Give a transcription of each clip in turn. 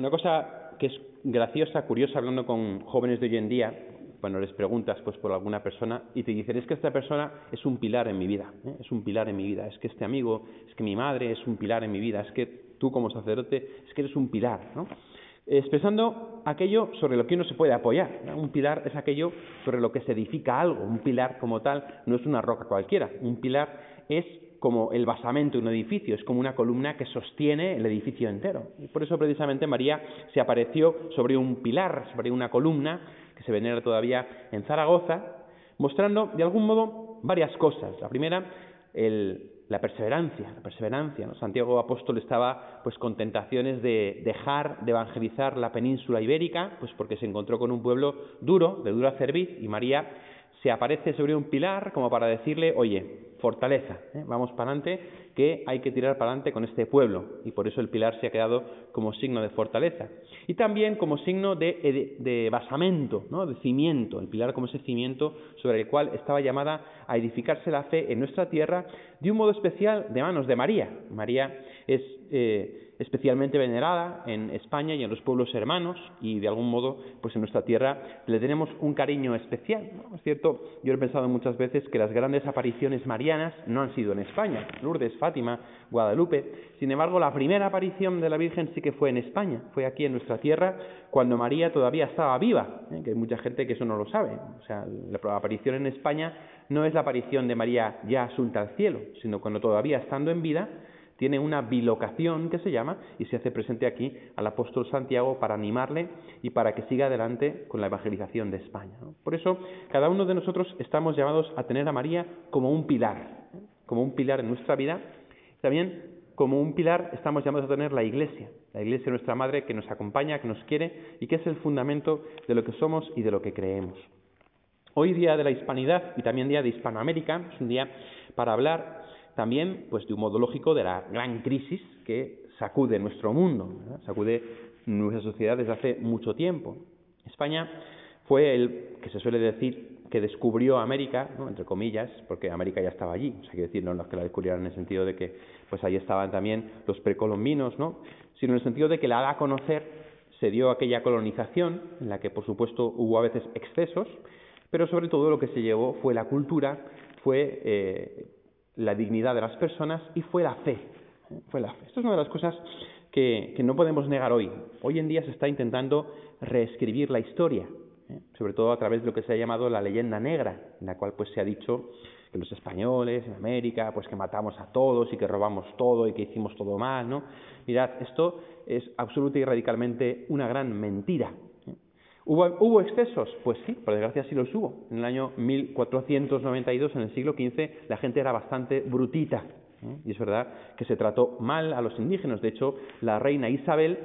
Una cosa que es graciosa, curiosa, hablando con jóvenes de hoy en día, cuando les preguntas pues por alguna persona y te dicen es que esta persona es un pilar en mi vida, ¿eh? es un pilar en mi vida, es que este amigo, es que mi madre es un pilar en mi vida, es que tú como sacerdote es que eres un pilar, ¿no? expresando aquello sobre lo que uno se puede apoyar. Un pilar es aquello sobre lo que se edifica algo. Un pilar como tal no es una roca cualquiera. Un pilar es como el basamento de un edificio, es como una columna que sostiene el edificio entero. Y por eso precisamente María se apareció sobre un pilar, sobre una columna que se venera todavía en Zaragoza, mostrando de algún modo varias cosas. La primera, la perseverancia, la perseverancia. Santiago Apóstol estaba pues con tentaciones de dejar de evangelizar la península ibérica, pues porque se encontró con un pueblo duro, de dura cerviz, y María se aparece sobre un pilar como para decirle, oye, fortaleza, ¿eh? vamos para adelante, que hay que tirar para adelante con este pueblo, y por eso el pilar se ha quedado como signo de fortaleza. Y también como signo de, de, basamento, ¿no? de cimiento, el pilar como ese cimiento sobre el cual estaba llamada a edificarse la fe en nuestra tierra, de un modo especial de manos de María. María es... Eh, especialmente venerada en España y en los pueblos hermanos y de algún modo pues en nuestra tierra le tenemos un cariño especial. Es cierto, yo he pensado muchas veces que las grandes apariciones marianas no han sido en España, Lourdes, Fátima, Guadalupe. Sin embargo, la primera aparición de la Virgen sí que fue en España, fue aquí en nuestra tierra cuando María todavía estaba viva, ¿eh? que hay mucha gente que eso no lo sabe. O sea, la aparición en España no es la aparición de María ya asunta al cielo, sino cuando todavía estando en vida tiene una bilocación que se llama y se hace presente aquí al apóstol Santiago para animarle y para que siga adelante con la evangelización de España. Por eso, cada uno de nosotros estamos llamados a tener a María como un pilar, como un pilar en nuestra vida. También como un pilar estamos llamados a tener la Iglesia, la Iglesia nuestra Madre que nos acompaña, que nos quiere y que es el fundamento de lo que somos y de lo que creemos. Hoy día de la hispanidad y también día de Hispanoamérica es un día para hablar también, pues de un modo lógico, de la gran crisis que sacude nuestro mundo, sacude nuestra sociedad desde hace mucho tiempo. España fue el que se suele decir que descubrió América, entre comillas, porque América ya estaba allí, o sea, que decir, no los que la descubrieron en el sentido de que pues ahí estaban también los precolombinos, ¿no? sino en el sentido de que la da a conocer se dio aquella colonización, en la que por supuesto hubo a veces excesos, pero sobre todo lo que se llevó fue la cultura, fue eh, la dignidad de las personas y fue la fe. Fue la fe. Esto es una de las cosas que, no podemos negar hoy. Hoy en día se está intentando reescribir la historia, ¿eh? sobre todo a través de lo que se ha llamado la leyenda negra, en la cual pues se ha dicho que los españoles en América, pues que matamos a todos y que robamos todo y que hicimos todo mal, ¿no? Mirad, esto es absoluta y radicalmente una gran mentira. ¿Hubo, excesos? Pues sí, por desgracia sí los hubo. En el año 1492, en el siglo XV, la gente era bastante brutita. ¿eh? Y es verdad que se trató mal a los indígenas. De hecho, la reina Isabel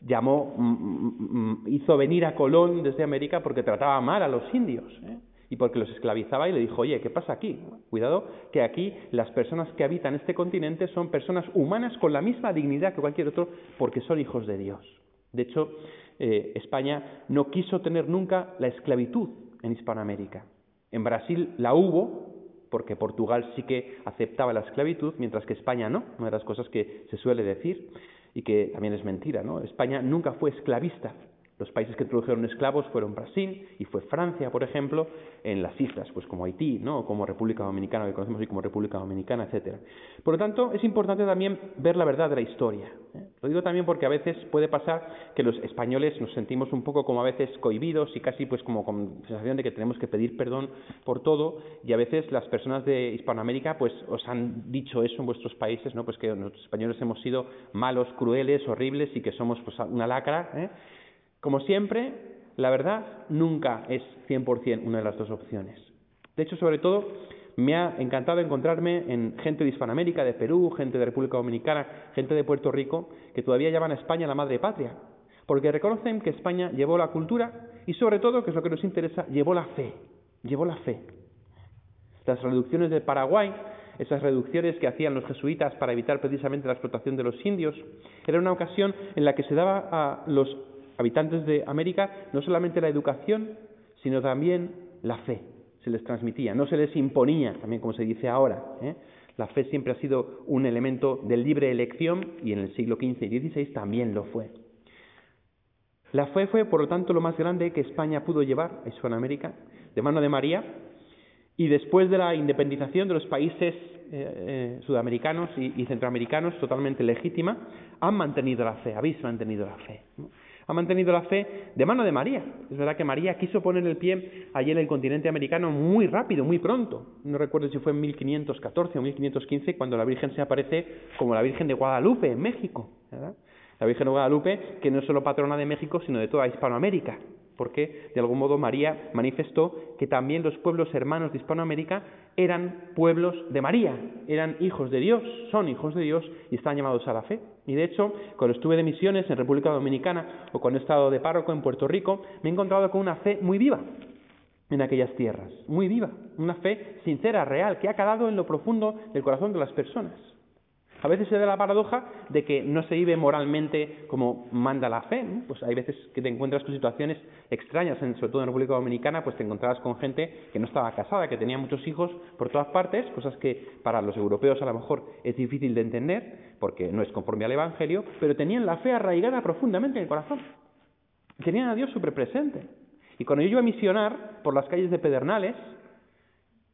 llamó, mm, mm, mm, hizo venir a Colón desde América porque trataba mal a los indios. ¿eh? y porque los esclavizaba y le dijo, oye, ¿qué pasa aquí? Cuidado, que aquí las personas que habitan este continente son personas humanas con la misma dignidad que cualquier otro porque son hijos de Dios. De hecho, eh, España no quiso tener nunca la esclavitud en Hispanoamérica. En Brasil la hubo, porque Portugal sí que aceptaba la esclavitud, mientras que España no, una de las cosas que se suele decir y que también es mentira, ¿no? España nunca fue esclavista. Los países que introdujeron esclavos fueron Brasil y fue Francia, por ejemplo, en las islas, pues como Haití, ¿no? como República Dominicana, que conocemos hoy como República Dominicana, etcétera. Por lo tanto, es importante también ver la verdad de la historia. ¿eh? Lo digo también porque a veces puede pasar que los españoles nos sentimos un poco como a veces cohibidos y casi pues como con sensación de que tenemos que pedir perdón por todo y a veces las personas de Hispanoamérica pues os han dicho eso en vuestros países, ¿no? Pues que los españoles hemos sido malos, crueles, horribles y que somos pues una lacra, ¿eh? Como siempre, la verdad nunca es 100% una de las dos opciones. De hecho, sobre todo, me ha encantado encontrarme en gente de Hispanoamérica, de Perú, gente de República Dominicana, gente de Puerto Rico, que todavía llaman a España la madre patria, porque reconocen que España llevó la cultura y sobre todo, que es lo que nos interesa, llevó la fe, llevó la fe. Las reducciones de Paraguay, esas reducciones que hacían los jesuitas para evitar precisamente la explotación de los indios, era una ocasión en la que se daba a los habitantes de América no solamente la educación, sino también la fe se les transmitía, no se les imponía, también como se dice ahora. ¿eh? La fe siempre ha sido un elemento de libre elección y en el siglo XV y XVI también lo fue. La fe fue, por lo tanto, lo más grande que España pudo llevar a Hispanoamérica, de mano de María, y después de la independización de los países eh, eh, sudamericanos y, centroamericanos, totalmente legítima, han mantenido la fe, habéis mantenido la fe ha mantenido la fe de mano de María. Es verdad que María quiso poner el pie allí en el continente americano muy rápido, muy pronto. No recuerdo si fue en 1514 o 1515 cuando la Virgen se aparece como la Virgen de Guadalupe en México. La Virgen de Guadalupe, que no es solo patrona de México, sino de toda Hispanoamérica porque de algún modo María manifestó que también los pueblos hermanos de Hispanoamérica eran pueblos de María, eran hijos de Dios, son hijos de Dios y están llamados a la fe. Y de hecho, cuando estuve de misiones en República Dominicana o cuando he estado de párroco en Puerto Rico, me he encontrado con una fe muy viva en aquellas tierras, muy viva, una fe sincera, real, que ha calado en lo profundo del corazón de las personas. A veces se da la paradoja de que no se vive moralmente como manda la fe. Pues hay veces que te encuentras con situaciones extrañas, sobre todo en República Dominicana, pues te encontrabas con gente que no estaba casada, que tenía muchos hijos por todas partes, cosas que para los europeos a lo mejor es difícil de entender, porque no es conforme al Evangelio, pero tenían la fe arraigada profundamente en el corazón. Tenían a Dios súper presente. Y cuando yo iba a misionar por las calles de Pedernales,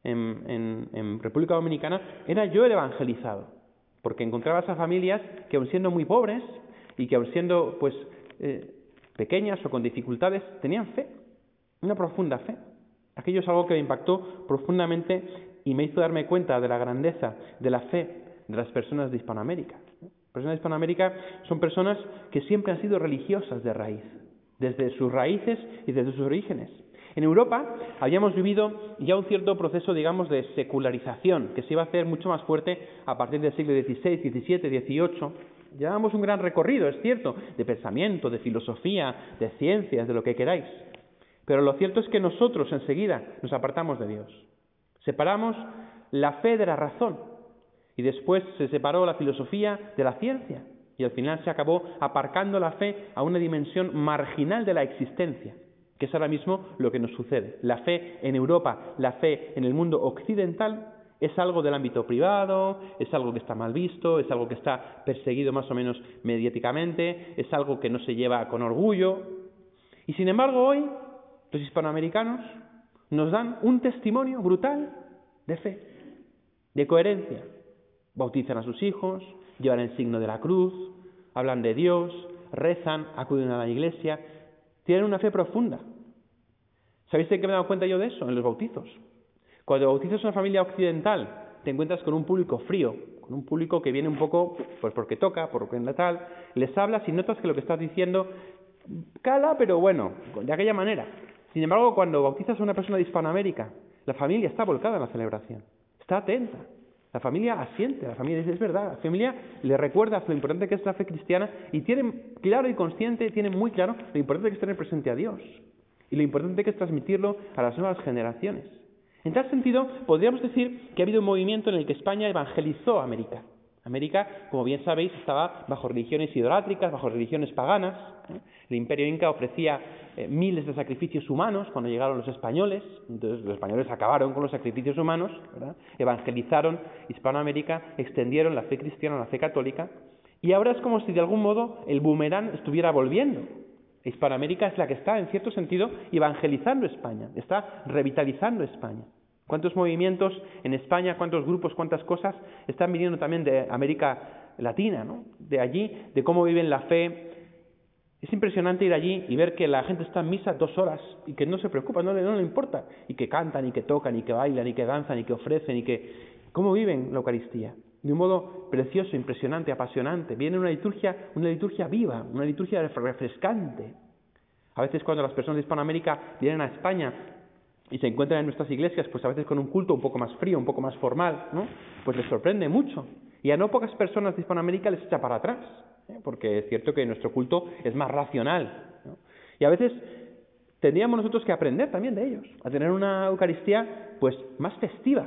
en, en República Dominicana, era yo el evangelizado porque encontrabas a familias que aun siendo muy pobres y que aun siendo pues eh, pequeñas o con dificultades, tenían fe, una profunda fe. Aquello es algo que me impactó profundamente y me hizo darme cuenta de la grandeza de la fe de las personas de Hispanoamérica. Personas de Hispanoamérica son personas que siempre han sido religiosas de raíz, desde sus raíces y desde sus orígenes. En Europa habíamos vivido ya un cierto proceso, digamos, de secularización, que se iba a hacer mucho más fuerte a partir del siglo XVI, XVII, XVIII. Llevábamos un gran recorrido, es cierto, de pensamiento, de filosofía, de ciencias, de lo que queráis. Pero lo cierto es que nosotros enseguida nos apartamos de Dios. Separamos la fe de la razón y después se separó la filosofía de la ciencia y al final se acabó aparcando la fe a una dimensión marginal de la existencia que es ahora mismo lo que nos sucede. La fe en Europa, la fe en el mundo occidental es algo del ámbito privado, es algo que está mal visto, es algo que está perseguido más o menos mediáticamente, es algo que no se lleva con orgullo. Y sin embargo hoy los hispanoamericanos nos dan un testimonio brutal de fe, de coherencia. Bautizan a sus hijos, llevan el signo de la cruz, hablan de Dios, rezan, acuden a la iglesia, tienen una fe profunda. ¿Sabéis de qué me he dado cuenta yo de eso? En los bautizos. Cuando bautizas una familia occidental, te encuentras con un público frío, con un público que viene un poco, pues porque toca, porque tal, les hablas y notas que lo que estás diciendo cala, pero bueno, de aquella manera. Sin embargo, cuando bautizas a una persona de Hispanoamérica, la familia está volcada en la celebración, está atenta. La familia asiente, la familia dice, es verdad, la familia le recuerda lo importante que es la fe cristiana y tiene claro y consciente, tiene muy claro lo importante que es tener presente a Dios y lo importante que es transmitirlo a las nuevas generaciones. En tal sentido, podríamos decir que ha habido un movimiento en el que España evangelizó a América. América, como bien sabéis, estaba bajo religiones idolátricas, bajo religiones paganas. ¿eh? El imperio inca ofrecía eh, miles de sacrificios humanos cuando llegaron los españoles. Entonces los españoles acabaron con los sacrificios humanos, evangelizaron Hispanoamérica, extendieron la fe cristiana, la fe católica. Y ahora es como si de algún modo el boomerang estuviera volviendo. Hispanoamérica es la que está, en cierto sentido, evangelizando España, está revitalizando España. ¿Cuántos movimientos en España, cuántos grupos, cuántas cosas están viniendo también de América Latina, ¿no? de allí, de cómo viven la fe? Es impresionante ir allí y ver que la gente está en misa dos horas y que no se preocupa, no no le importa, y que cantan, y que tocan, y que bailan, y que danzan, y que ofrecen, y que... ¿Cómo viven la Eucaristía? De un modo precioso, impresionante, apasionante. Viene una liturgia, una liturgia viva, una liturgia refrescante. A veces cuando las personas de Hispanoamérica vienen a España y se encuentran en nuestras iglesias, pues a veces con un culto un poco más frío, un poco más formal, ¿no? Pues les sorprende mucho. Y a no pocas personas de Hispanoamérica les echa para atrás, ¿eh? porque es cierto que nuestro culto es más racional. Y a veces tendríamos nosotros que aprender también de ellos, a tener una Eucaristía pues más festiva,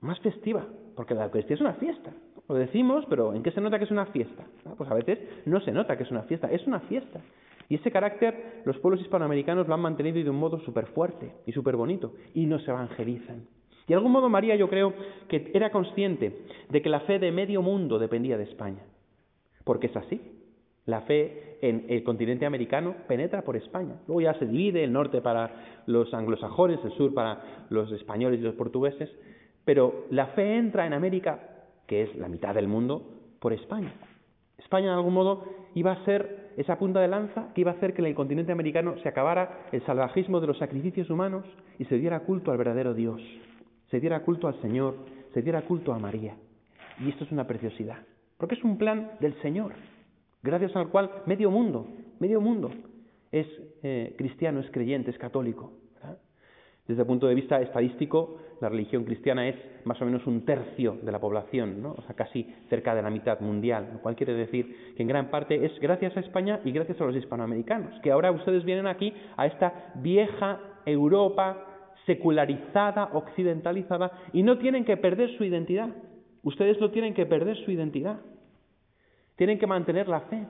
más festiva, porque la Eucaristía es una fiesta. Lo decimos, pero ¿en qué se nota que es una fiesta? Ah, pues a veces no se nota que es una fiesta, es una fiesta. Y ese carácter los pueblos hispanoamericanos lo han mantenido de un modo súper fuerte y súper bonito, y nos evangelizan. Y de algún modo María yo creo que era consciente de que la fe de medio mundo dependía de España, porque es así. La fe en el continente americano penetra por España. Luego ya se divide el norte para los anglosajones, el sur para los españoles y los portugueses, pero la fe entra en América, que es la mitad del mundo, por España. España, de algún modo, iba a ser esa punta de lanza que iba a hacer que en el continente americano se acabara el salvajismo de los sacrificios humanos y se diera culto al verdadero Dios, se diera culto al Señor, se diera culto a María. Y esto es una preciosidad, porque es un plan del Señor, gracias al cual medio mundo, medio mundo es eh, cristiano, es creyente, es católico. Desde el punto de vista estadístico, la religión cristiana es más o menos un tercio de la población, ¿no? o sea, casi cerca de la mitad mundial, lo cual quiere decir que en gran parte es gracias a España y gracias a los hispanoamericanos, que ahora ustedes vienen aquí a esta vieja Europa secularizada, occidentalizada, y no tienen que perder su identidad. Ustedes no tienen que perder su identidad. Tienen que mantener la fe.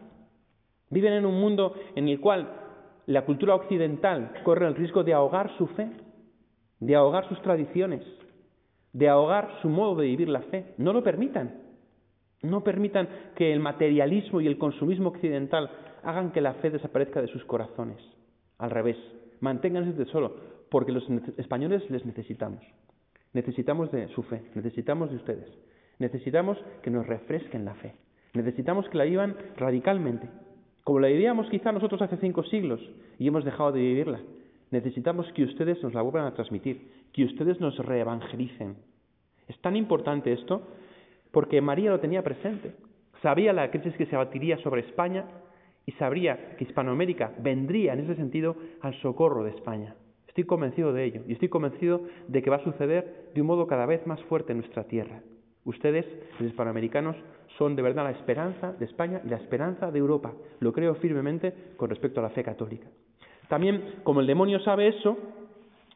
Viven en un mundo en el cual la cultura occidental corre el riesgo de ahogar su fe de ahogar sus tradiciones, de ahogar su modo de vivir la fe. No lo permitan. No permitan que el materialismo y el consumismo occidental hagan que la fe desaparezca de sus corazones. Al revés, manténganse de solo, porque los españoles les necesitamos. Necesitamos de su fe, necesitamos de ustedes. Necesitamos que nos refresquen la fe. Necesitamos que la vivan radicalmente, como la vivíamos quizá nosotros hace cinco siglos y hemos dejado de vivirla. Necesitamos que ustedes nos la vuelvan a transmitir, que ustedes nos reevangelicen. Es tan importante esto porque María lo tenía presente. Sabía la crisis que se abatiría sobre España y sabría que Hispanoamérica vendría en ese sentido al socorro de España. Estoy convencido de ello y estoy convencido de que va a suceder de un modo cada vez más fuerte en nuestra tierra. Ustedes, los hispanoamericanos, son de verdad la esperanza de España y la esperanza de Europa. Lo creo firmemente con respecto a la fe católica. También, como el demonio sabe eso,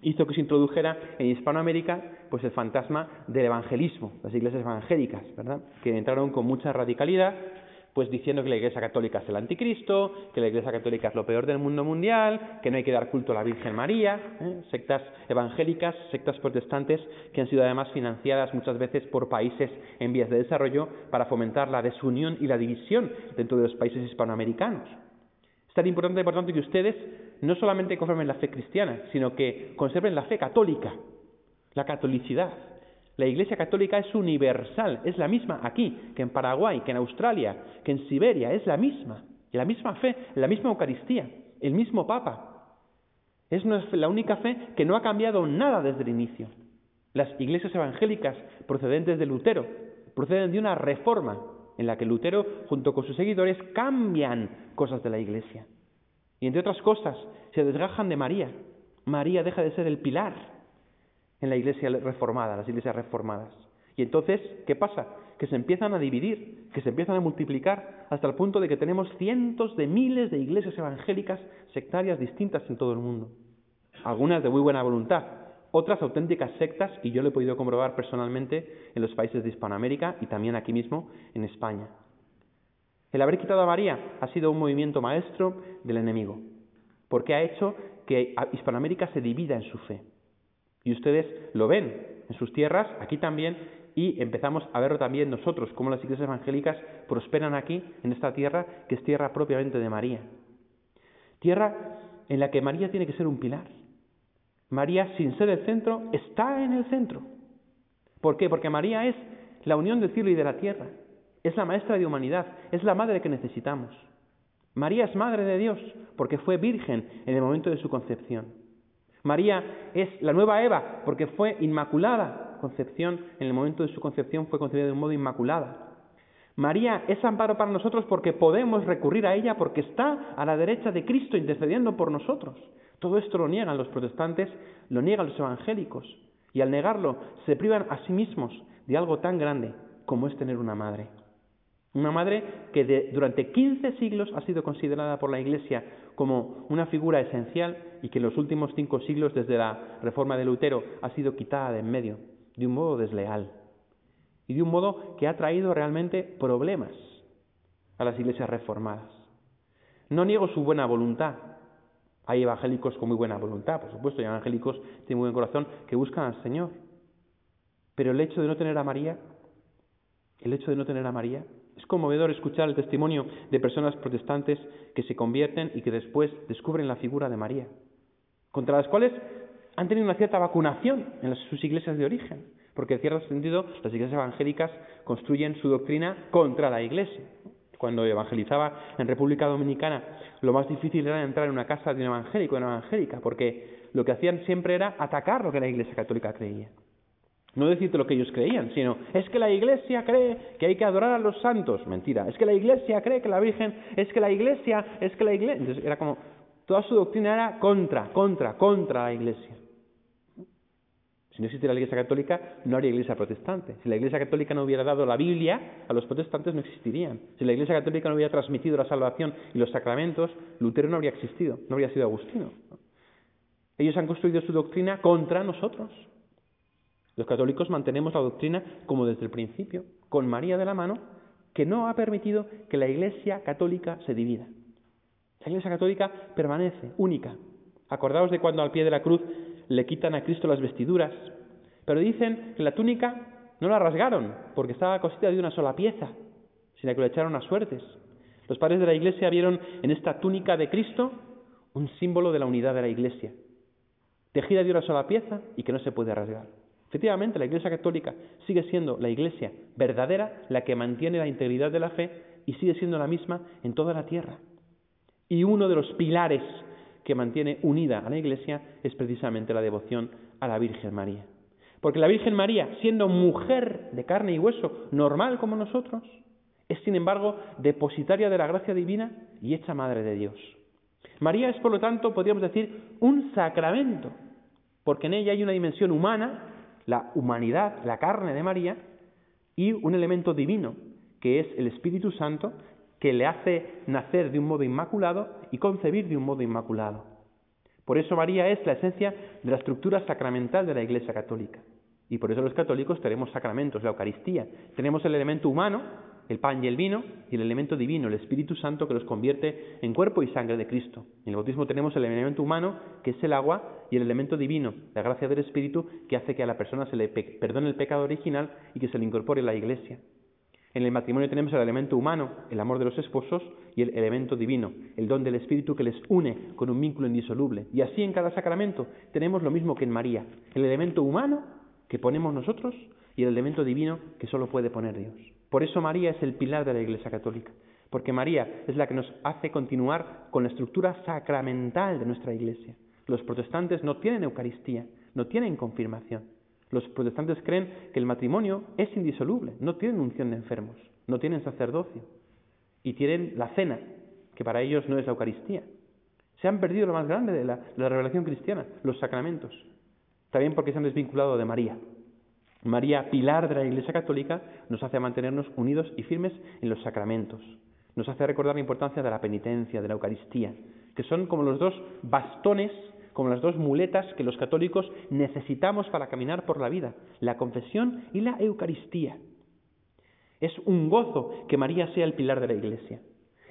hizo que se introdujera en Hispanoamérica pues el fantasma del evangelismo, las iglesias evangélicas, ¿verdad? Que entraron con mucha radicalidad, pues diciendo que la Iglesia Católica es el anticristo, que la Iglesia Católica es lo peor del mundo mundial, que no hay que dar culto a la Virgen María, ¿eh? sectas evangélicas, sectas protestantes que han sido además financiadas muchas veces por países en vías de desarrollo para fomentar la desunión y la división dentro de los países hispanoamericanos. Es tan importante, por tanto, que ustedes no solamente conserven la fe cristiana, sino que conserven la fe católica, la catolicidad. La Iglesia Católica es universal, es la misma aquí que en Paraguay, que en Australia, que en Siberia, es la misma, la misma fe, la misma Eucaristía, el mismo Papa. Es la única fe que no ha cambiado nada desde el inicio. Las iglesias evangélicas procedentes de Lutero proceden de una reforma en la que Lutero, junto con sus seguidores, cambian cosas de la Iglesia. Y entre otras cosas, se desgajan de María. María deja de ser el pilar en la Iglesia reformada, las iglesias reformadas. Y entonces, ¿qué pasa? Que se empiezan a dividir, que se empiezan a multiplicar, hasta el punto de que tenemos cientos de miles de iglesias evangélicas sectarias distintas en todo el mundo. Algunas de muy buena voluntad, otras auténticas sectas, y yo lo he podido comprobar personalmente en los países de Hispanoamérica y también aquí mismo en España. El haber quitado a María ha sido un movimiento maestro del enemigo, porque ha hecho que Hispanoamérica se divida en su fe. Y ustedes lo ven en sus tierras, aquí también, y empezamos a verlo también nosotros, cómo las iglesias evangélicas prosperan aquí, en esta tierra, que es tierra propiamente de María. Tierra en la que María tiene que ser un pilar. María, sin ser el centro, está en el centro. ¿Por qué? Porque María es la unión del cielo y de la tierra. Es la maestra de humanidad, es la madre que necesitamos. María es madre de Dios porque fue virgen en el momento de su concepción. María es la nueva Eva porque fue inmaculada concepción, en el momento de su concepción fue concebida de un modo inmaculada. María es amparo para nosotros porque podemos recurrir a ella porque está a la derecha de Cristo intercediendo por nosotros. Todo esto lo niegan los protestantes, lo niegan los evangélicos. Y al negarlo se privan a sí mismos de algo tan grande como es tener una madre. Una madre que durante 15 siglos ha sido considerada por la Iglesia como una figura esencial y que en los últimos cinco siglos, desde la reforma de Lutero, ha sido quitada de en medio, de un modo desleal y de un modo que ha traído realmente problemas a las iglesias reformadas. No niego su buena voluntad. Hay evangélicos con muy buena voluntad, por supuesto, hay evangélicos tienen muy buen corazón que buscan al Señor. Pero el hecho de no tener a María, el hecho de no tener a María, es conmovedor escuchar el testimonio de personas protestantes que se convierten y que después descubren la figura de María, contra las cuales han tenido una cierta vacunación en sus iglesias de origen, porque en cierto sentido las iglesias evangélicas construyen su doctrina contra la iglesia. Cuando evangelizaba en República Dominicana, lo más difícil era entrar en una casa de un evangélico, de una evangélica, porque lo que hacían siempre era atacar lo que la iglesia católica creía. No decirte lo que ellos creían, sino es que la Iglesia cree que hay que adorar a los santos. Mentira. Es que la Iglesia cree que la Virgen, es que la Iglesia, es que la Iglesia. Entonces era como, toda su doctrina era contra, contra, contra la Iglesia. Si no existiera la Iglesia Católica, no habría Iglesia Protestante. Si la Iglesia Católica no hubiera dado la Biblia, a los protestantes no existirían. Si la Iglesia Católica no hubiera transmitido la salvación y los sacramentos, Lutero no habría existido, no habría sido Agustino. Ellos han construido su doctrina contra nosotros. Los católicos mantenemos la doctrina como desde el principio, con María de la mano, que no ha permitido que la Iglesia católica se divida. La Iglesia católica permanece única. Acordaos de cuando al pie de la cruz le quitan a Cristo las vestiduras, pero dicen que la túnica no la rasgaron porque estaba cosida de una sola pieza, sino que lo echaron a suertes. Los padres de la Iglesia vieron en esta túnica de Cristo un símbolo de la unidad de la Iglesia, tejida de una sola pieza y que no se puede rasgar. Efectivamente, la Iglesia Católica sigue siendo la Iglesia verdadera, la que mantiene la integridad de la fe y sigue siendo la misma en toda la tierra. Y uno de los pilares que mantiene unida a la Iglesia es precisamente la devoción a la Virgen María. Porque la Virgen María, siendo mujer de carne y hueso, normal como nosotros, es sin embargo depositaria de la gracia divina y hecha madre de Dios. María es, por lo tanto, podríamos decir, un sacramento, porque en ella hay una dimensión humana la humanidad, la carne de María, y un elemento divino, que es el Espíritu Santo, que le hace nacer de un modo inmaculado y concebir de un modo inmaculado. Por eso María es la esencia de la estructura sacramental de la Iglesia Católica. Y por eso los católicos tenemos sacramentos, la Eucaristía. Tenemos el elemento humano, el pan y el vino, y el elemento divino, el Espíritu Santo, que los convierte en cuerpo y sangre de Cristo. En el bautismo tenemos el elemento humano, que es el agua, y el elemento divino, la gracia del Espíritu, que hace que a la persona se le perdone el pecado original y que se le incorpore la Iglesia. En el matrimonio tenemos el elemento humano, el amor de los esposos, y el elemento divino, el don del Espíritu que les une con un vínculo indisoluble. Y así en cada sacramento tenemos lo mismo que en María, el elemento humano que ponemos nosotros y el elemento divino que solo puede poner Dios. Por eso María es el pilar de la Iglesia Católica, porque María es la que nos hace continuar con la estructura sacramental de nuestra Iglesia. Los protestantes no tienen Eucaristía, no tienen confirmación. Los protestantes creen que el matrimonio es indisoluble, no tienen unción de enfermos, no tienen sacerdocio y tienen la cena, que para ellos no es la Eucaristía. Se han perdido lo más grande de la, la revelación cristiana, los sacramentos, también porque se han desvinculado de María. María, pilar de la Iglesia Católica, nos hace mantenernos unidos y firmes en los sacramentos. Nos hace recordar la importancia de la penitencia, de la Eucaristía, que son como los dos bastones, como las dos muletas que los católicos necesitamos para caminar por la vida, la confesión y la Eucaristía. Es un gozo que María sea el pilar de la Iglesia.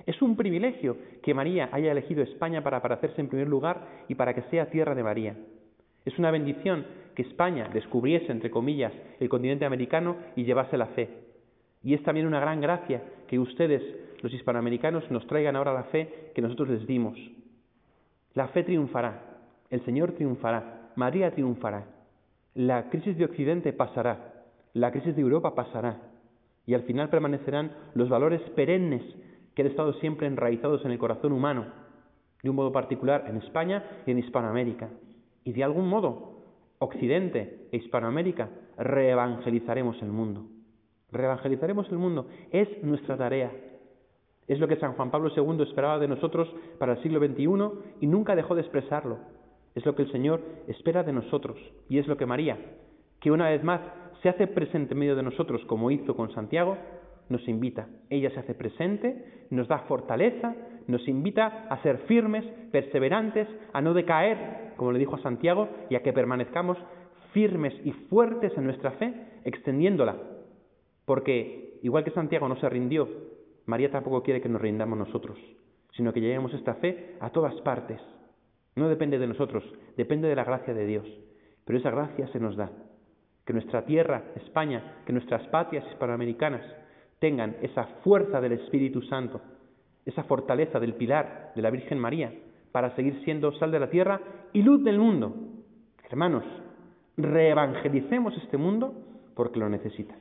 Es un privilegio que María haya elegido España para aparecerse en primer lugar y para que sea tierra de María. Es una bendición que España descubriese, entre comillas, el continente americano y llevase la fe. Y es también una gran gracia que ustedes, los hispanoamericanos, nos traigan ahora la fe que nosotros les dimos. La fe triunfará, el Señor triunfará, María triunfará. La crisis de Occidente pasará, la crisis de Europa pasará, y al final permanecerán los valores perennes que han estado siempre enraizados en el corazón humano, de un modo particular en España y en Hispanoamérica. Y de algún modo, Occidente e Hispanoamérica reevangelizaremos el mundo. Reevangelizaremos el mundo. Es nuestra tarea. Es lo que San Juan Pablo II esperaba de nosotros para el siglo XXI y nunca dejó de expresarlo. Es lo que el Señor espera de nosotros y es lo que María, que una vez más se hace presente en medio de nosotros como hizo con Santiago, nos invita. Ella se hace presente, nos da fortaleza, nos invita a ser firmes, perseverantes, a no decaer, como le dijo a Santiago, y a que permanezcamos firmes y fuertes en nuestra fe, extendiéndola. Porque, igual que Santiago no se rindió, María tampoco quiere que nos rindamos nosotros, sino que llevemos esta fe a todas partes. No depende de nosotros, depende de la gracia de Dios. Pero esa gracia se nos da. Que nuestra tierra, España, que nuestras patrias hispanoamericanas tengan esa fuerza del Espíritu Santo, esa fortaleza del pilar de la Virgen María, para seguir siendo sal de la tierra y luz del mundo. Hermanos, reevangelicemos este mundo porque lo necesita.